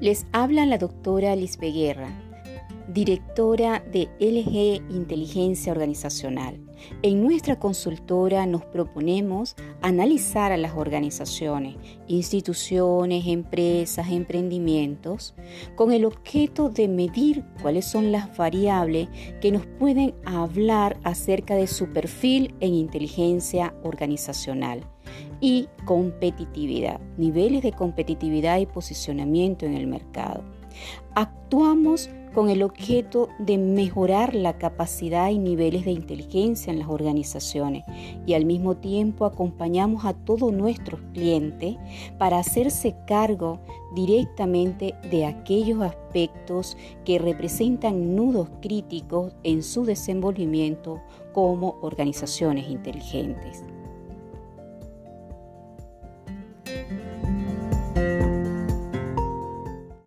Les habla la doctora Liz Beguerra, directora de LG Inteligencia Organizacional. En nuestra consultora nos proponemos analizar a las organizaciones, instituciones, empresas, emprendimientos, con el objeto de medir cuáles son las variables que nos pueden hablar acerca de su perfil en inteligencia organizacional y competitividad, niveles de competitividad y posicionamiento en el mercado. Actuamos con el objeto de mejorar la capacidad y niveles de inteligencia en las organizaciones y al mismo tiempo acompañamos a todos nuestros clientes para hacerse cargo directamente de aquellos aspectos que representan nudos críticos en su desenvolvimiento como organizaciones inteligentes.